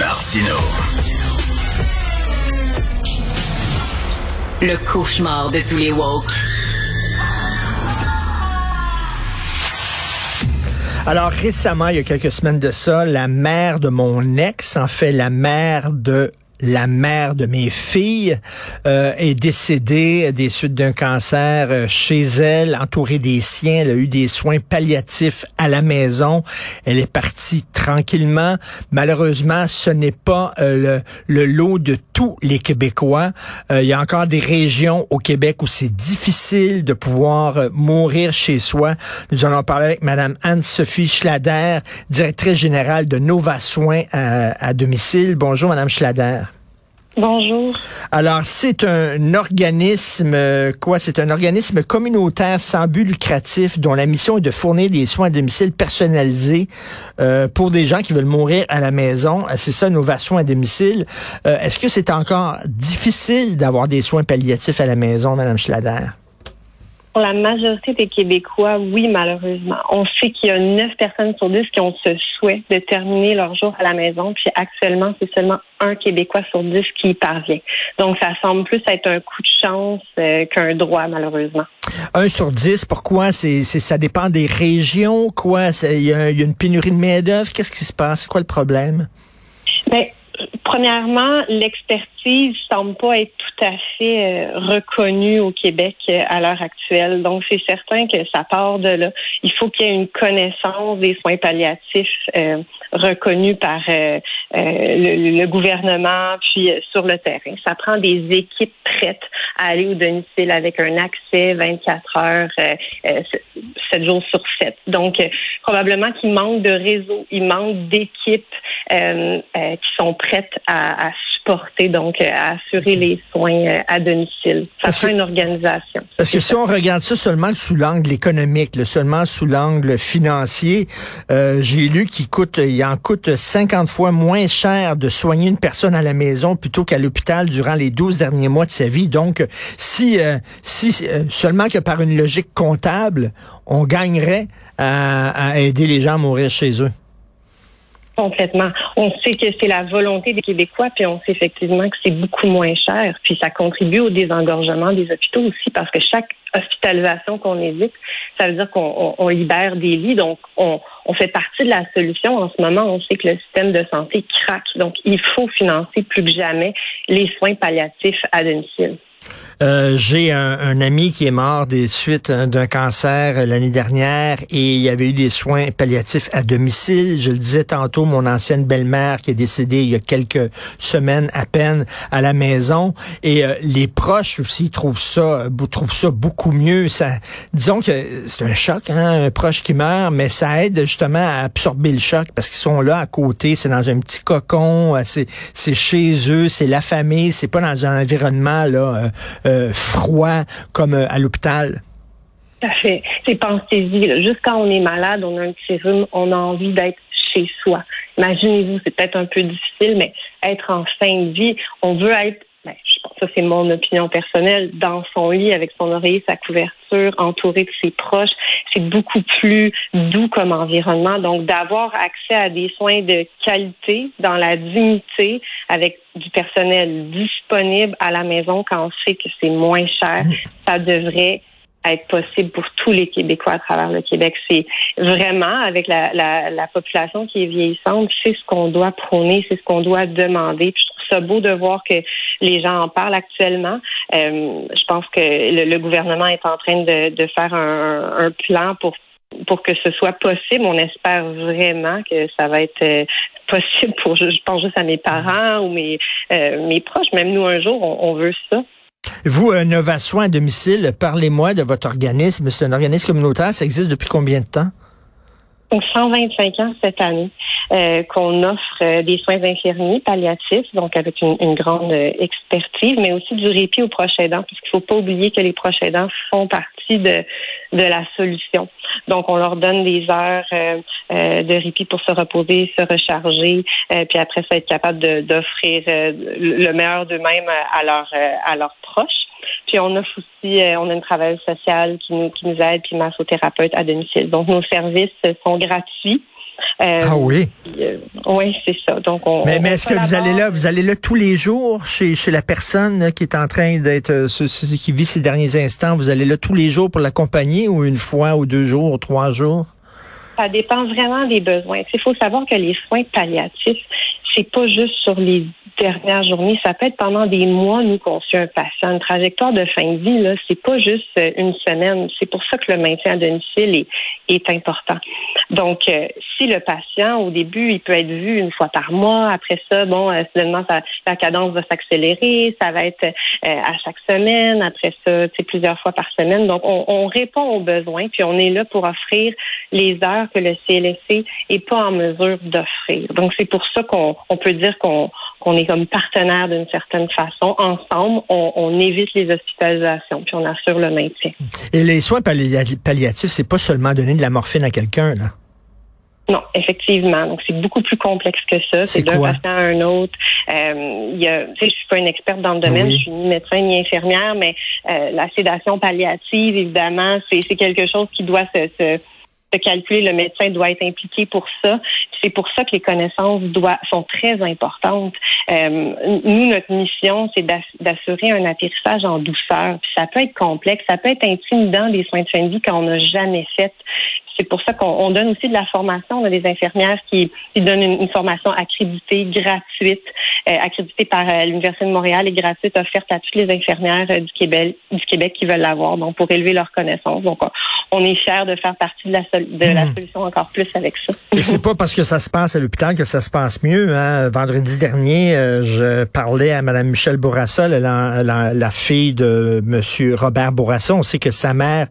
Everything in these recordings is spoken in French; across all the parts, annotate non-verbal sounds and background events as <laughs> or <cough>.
Martino. Le cauchemar de tous les woke. Alors récemment, il y a quelques semaines de ça, la mère de mon ex, en fait la mère de la mère de mes filles euh, est décédée des suites d'un cancer euh, chez elle, entourée des siens. Elle a eu des soins palliatifs à la maison. Elle est partie tranquillement. Malheureusement, ce n'est pas euh, le, lot de tous les Québécois. il y a encore des régions au Québec où c'est difficile de pouvoir mourir chez soi. Nous allons parler avec Madame Anne-Sophie Schlader, directrice générale de Nova Soins à, à domicile. Bonjour, Madame Schlader. Bonjour. Alors, c'est un organisme, euh, quoi? C'est un organisme communautaire sans but lucratif dont la mission est de fournir des soins à domicile personnalisés euh, pour des gens qui veulent mourir à la maison. Euh, c'est ça, nos soins à domicile. Est-ce que c'est encore difficile d'avoir des soins palliatifs à la maison, Madame Schlader? Pour la majorité des Québécois, oui, malheureusement. On sait qu'il y a 9 personnes sur 10 qui ont ce souhait de terminer leur jour à la maison, puis actuellement, c'est seulement un Québécois sur 10 qui y parvient. Donc, ça semble plus être un coup de chance euh, qu'un droit, malheureusement. Un sur 10, pourquoi? C'est, ça dépend des régions, quoi? Il y, a une pénurie de main-d'œuvre. Qu'est-ce qui se passe? C'est quoi le problème? Bien, Premièrement, l'expertise semble pas être tout à fait euh, reconnue au Québec euh, à l'heure actuelle. Donc, c'est certain que ça part de là. Il faut qu'il y ait une connaissance des soins palliatifs euh, reconnus par le, le, gouvernement, puis sur le terrain. Ça prend des équipes prêtes à aller au domicile avec un accès 24 heures, 7 jours sur 7. Donc, probablement qu'il manque de réseau, il manque d'équipes qui sont prêtes à, supporter, donc à assurer les soins euh, à domicile. Ça sera une organisation. Parce que si on regarde ça seulement sous l'angle économique, seulement sous l'angle financier, euh, j'ai lu qu'il coûte, il en coûte 50 fois moins cher de soigner une personne à la maison plutôt qu'à l'hôpital durant les 12 derniers mois de sa vie. Donc, si, euh, si seulement que par une logique comptable, on gagnerait à aider les gens à mourir chez eux. Complètement. On sait que c'est la volonté des Québécois, puis on sait effectivement que c'est beaucoup moins cher, puis ça contribue au désengorgement des hôpitaux aussi, parce que chaque hospitalisation qu'on évite, ça veut dire qu'on libère des lits, donc on, fait partie de la solution. En ce moment, on sait que le système de santé craque, donc il faut financer plus que jamais les soins palliatifs à domicile. Euh, j'ai un, ami qui est mort des suites hein, d'un cancer l'année dernière et il y avait eu des soins palliatifs à domicile. Je le disais tantôt, mon ancienne belle-mère qui est décédée il y a quelques semaines à peine à la maison et euh, les proches aussi trouvent ça trouvent ça beaucoup mieux. Ça, disons que c'est un choc, hein, un proche qui meurt, mais ça aide justement à absorber le choc parce qu'ils sont là à côté, c'est dans un petit cocon, euh, c'est chez eux, c'est la famille, c'est pas dans un environnement là euh, froid comme euh, à l'hôpital? Tout fait. C'est pensez-y. Juste quand on est malade, on a un petit on a envie d'être chez soi. Imaginez-vous, c'est peut-être un peu difficile, mais être en fin de vie, on veut être ben, ça c'est mon opinion personnelle, dans son lit avec son oreiller, sa couverture, entouré de ses proches, c'est beaucoup plus doux comme environnement. Donc d'avoir accès à des soins de qualité dans la dignité avec du personnel disponible à la maison quand on sait que c'est moins cher, mmh. ça devrait être possible pour tous les Québécois à travers le Québec. C'est vraiment, avec la, la, la, population qui est vieillissante, c'est ce qu'on doit prôner, c'est ce qu'on doit demander. Puis je trouve ça beau de voir que les gens en parlent actuellement. Euh, je pense que le, gouvernement est en train de, de faire un, un plan pour pour que ce soit possible. On espère vraiment que ça va être euh, possible pour, je pense juste à mes parents ou mes, euh, mes proches. Même nous, un jour, on, on veut ça. Vous, un Nova Soin à domicile, parlez-moi de votre organisme. C'est un organisme communautaire. Ça existe depuis combien de temps? 125 ans cette année euh, qu'on offre euh, des soins infirmiers palliatifs, donc avec une, grande euh, expertise, mais aussi du répit aux proches aidants, parce qu'il faut pas oublier que les proches aidants font partie de, de la solution. Donc, on leur donne des heures de répit pour se reposer, se recharger, puis après ça, être capable d'offrir le meilleur d'eux-mêmes à, leurs à leurs proches. Puis on offre aussi, euh, on a une travail sociale qui nous, qui nous aide, puis massothérapeute à domicile. Donc nos services sont gratuits. ah oui? oui, c'est ça. Donc on. Mais, mais est-ce que vous allez là, vous allez là tous les jours chez chez la personne qui est en train d'être qui vit ses derniers instants, vous allez là tous les jours pour l'accompagner ou une fois ou deux jours ou trois jours? Ça dépend vraiment des besoins. Il faut savoir que les soins palliatifs, c'est pas juste sur les dernières journées, ça peut être pendant des mois, nous, qu'on suit un patient. Une trajectoire de fin de vie, là, c'est pas juste euh, une semaine. C'est pour ça que le maintien à domicile est, est important. Donc, euh, si le patient, au début, il peut être vu une fois par mois, après ça, bon, euh, soudainement, la cadence va s'accélérer, ça va être à chaque semaine, après ça, c'est plusieurs fois par semaine. Donc, on, on, répond aux besoins, puis on est là pour offrir les heures que le CLSC est pas en mesure d'offrir. Donc, c'est pour ça qu'on on peut dire qu'on qu'on est comme partenaire d'une certaine façon. Ensemble, on, évite les hospitalisations, puis on assure le maintien. Et les soins palliatifs, c'est pas seulement donner de la morphine à quelqu'un, là? Non, effectivement. Donc, c'est beaucoup plus complexe que ça. C'est d'un patient à un autre. Euh, y a, je suis pas une experte dans le domaine, je suis ni médecin ni infirmière, mais euh, la sédation palliative, évidemment, c'est quelque chose qui doit se de calculer, le médecin doit être impliqué pour ça. C'est pour ça que les connaissances doivent, sont très importantes. Euh, nous, notre mission, c'est d'assurer un atterrissage en douceur. Puis ça peut être complexe, ça peut être intimidant des soins de fin de vie qu'on n'a jamais fait. C'est pour ça qu'on donne aussi de la formation. On a des infirmières qui, qui donnent une, formation accréditée, gratuite, euh, accréditée par euh, l'Université de Montréal et gratuite, offerte à toutes les infirmières euh, du Québec, du Québec qui veulent l'avoir, donc pour élever leurs connaissances. Donc, on est fiers de faire partie de la, de la hmm. solution encore plus avec ça. Et c'est pas parce que ça se passe à l'hôpital que ça se passe mieux. Hein? Vendredi dernier, je parlais à Mme Michelle Bourassa, la, la, la, fille de M. Robert Bourassa. On sait que sa mère,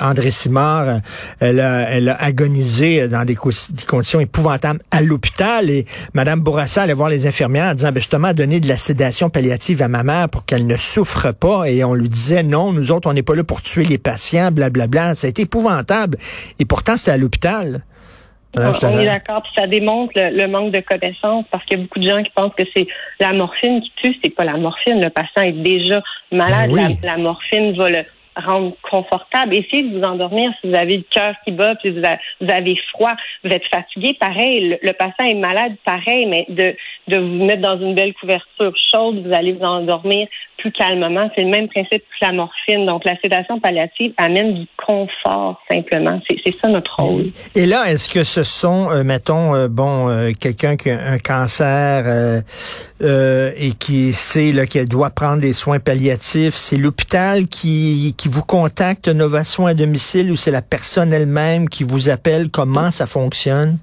André Simard, elle a elle a agonisé dans des, conditions épouvantables à l'hôpital et Mme Bourassa allait voir les infirmières en disant ben justement donner de la sédation palliative à ma mère pour qu'elle ne souffre pas et on lui disait non, nous autres on n'est pas là pour tuer les patients, blablabla. Bla, bla. Ça a été épouvantable et pourtant c'était à l'hôpital. on est d'accord, puis ça démontre le, manque de connaissances parce qu'il y a beaucoup de gens qui pensent que c'est la morphine qui tue, c'est pas la morphine. Le patient est déjà malade, ben la, la, morphine va le rendre confortable. Essayez de vous endormir si vous avez le cœur qui bat, puis vous, avez froid, vous êtes fatigué, pareil. Le, patient est malade, pareil, mais de, de vous mettre dans une belle couverture chaude, vous allez vous endormir plus calmement. C'est le même principe que la morphine. Donc, la sédation palliative amène du confort, simplement. C'est ça notre rôle. Et là, est-ce que ce sont, euh, mettons, euh, bon, euh, quelqu'un qui a un cancer et qui sait qu'elle doit prendre des soins palliatifs, c'est l'hôpital qui, qui vous contacte Novation à domicile ou c'est la personne elle-même qui vous appelle? Comment ça fonctionne?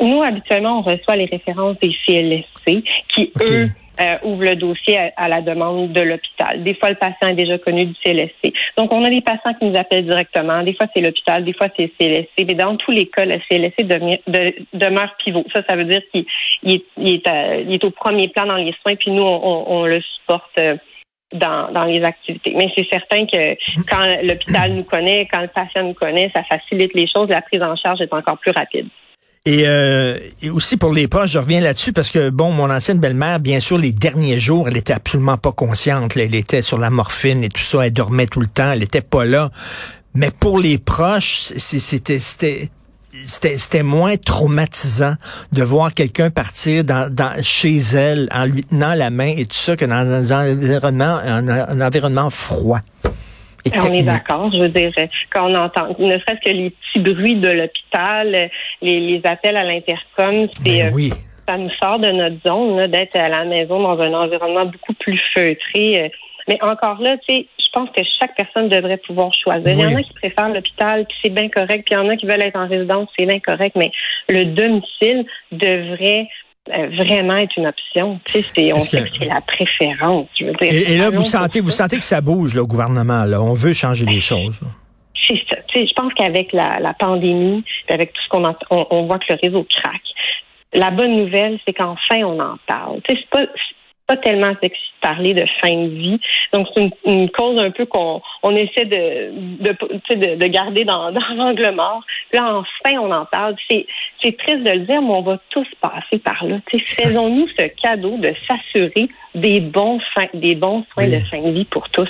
Nous, habituellement, on reçoit les références des CLSC qui, eux, euh, ouvrent le dossier à, la demande de l'hôpital. Des fois, le patient est déjà connu du CLSC. Donc, on a des patients qui nous appellent directement. Des fois, c'est l'hôpital, des fois, c'est le CLSC. Mais dans tous les cas, le CLSC demeure pivot. Ça, ça veut dire qu'il est, est, au premier plan dans les soins, puis nous, on, le supporte. Euh, dans, dans les activités. Mais c'est certain que quand l'hôpital nous connaît, quand le patient nous connaît, ça facilite les choses. La prise en charge est encore plus rapide. Et, euh, et, aussi pour les proches, je reviens là-dessus parce que, bon, mon ancienne belle-mère, bien sûr, les derniers jours, elle était absolument pas consciente. Elle était sur la morphine et tout ça, elle dormait tout le temps, elle était pas là. Mais pour les proches, c'était c'était moins traumatisant de voir quelqu'un partir dans, chez elle en lui tenant la main et tout ça que dans un environnement froid. On est d'accord. Je veux dire, quand on entend, ne serait-ce que les petits bruits de l'hôpital, les, les, appels à l'intercom, c'est ben euh, ça nous sort de notre zone d'être à la maison dans un environnement beaucoup plus feutré. Mais encore là, tu sais, je pense que chaque personne devrait pouvoir choisir. Il y en a qui préfèrent l'hôpital, puis c'est bien correct, puis il y en a qui veulent être en résidence, c'est bien correct, mais le domicile devrait vraiment être une option. Tu sais, on sait que c'est la préférence. et, là, vous sentez, vous sentez que ça bouge, le gouvernement. Là. On veut changer les choses. C'est ça. Tu sais, je pense qu'avec la, la pandémie, avec tout ce qu'on on, on voit que le réseau craque. La bonne nouvelle, c'est qu'enfin on en parle. Tu sais, c'est pas pas tellement sexy de parler de fin de vie. Donc, c'est une, cause un peu qu'on on essaie de, de, de, garder dans, <laughs> dans l'angle mort. Là, enfin, on en parle. C'est, c'est triste de le dire, mais on va tous passer par là. Faisons-nous ce cadeau de s'assurer des bons, des bons soins de fin de vie pour tous.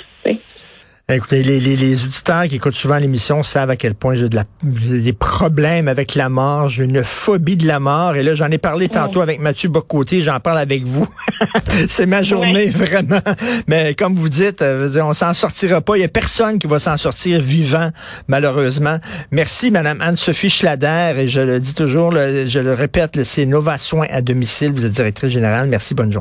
Écoutez, les, les, les auditeurs qui écoutent souvent l'émission savent à quel point j'ai de la, des problèmes avec la mort. J'ai une phobie de la mort. Et là, j'en ai parlé tantôt avec Mathieu Bocoté. J'en parle avec vous. <laughs> C'est ma journée, vraiment. Mais comme vous dites, euh, on s'en sortira pas. Il y a personne qui va s'en sortir vivant, malheureusement. Merci, Madame Anne-Sophie Schlader. Et je le dis toujours, je le répète, c'est Nova Soins à domicile. Vous êtes directrice générale. Merci, bonne journée.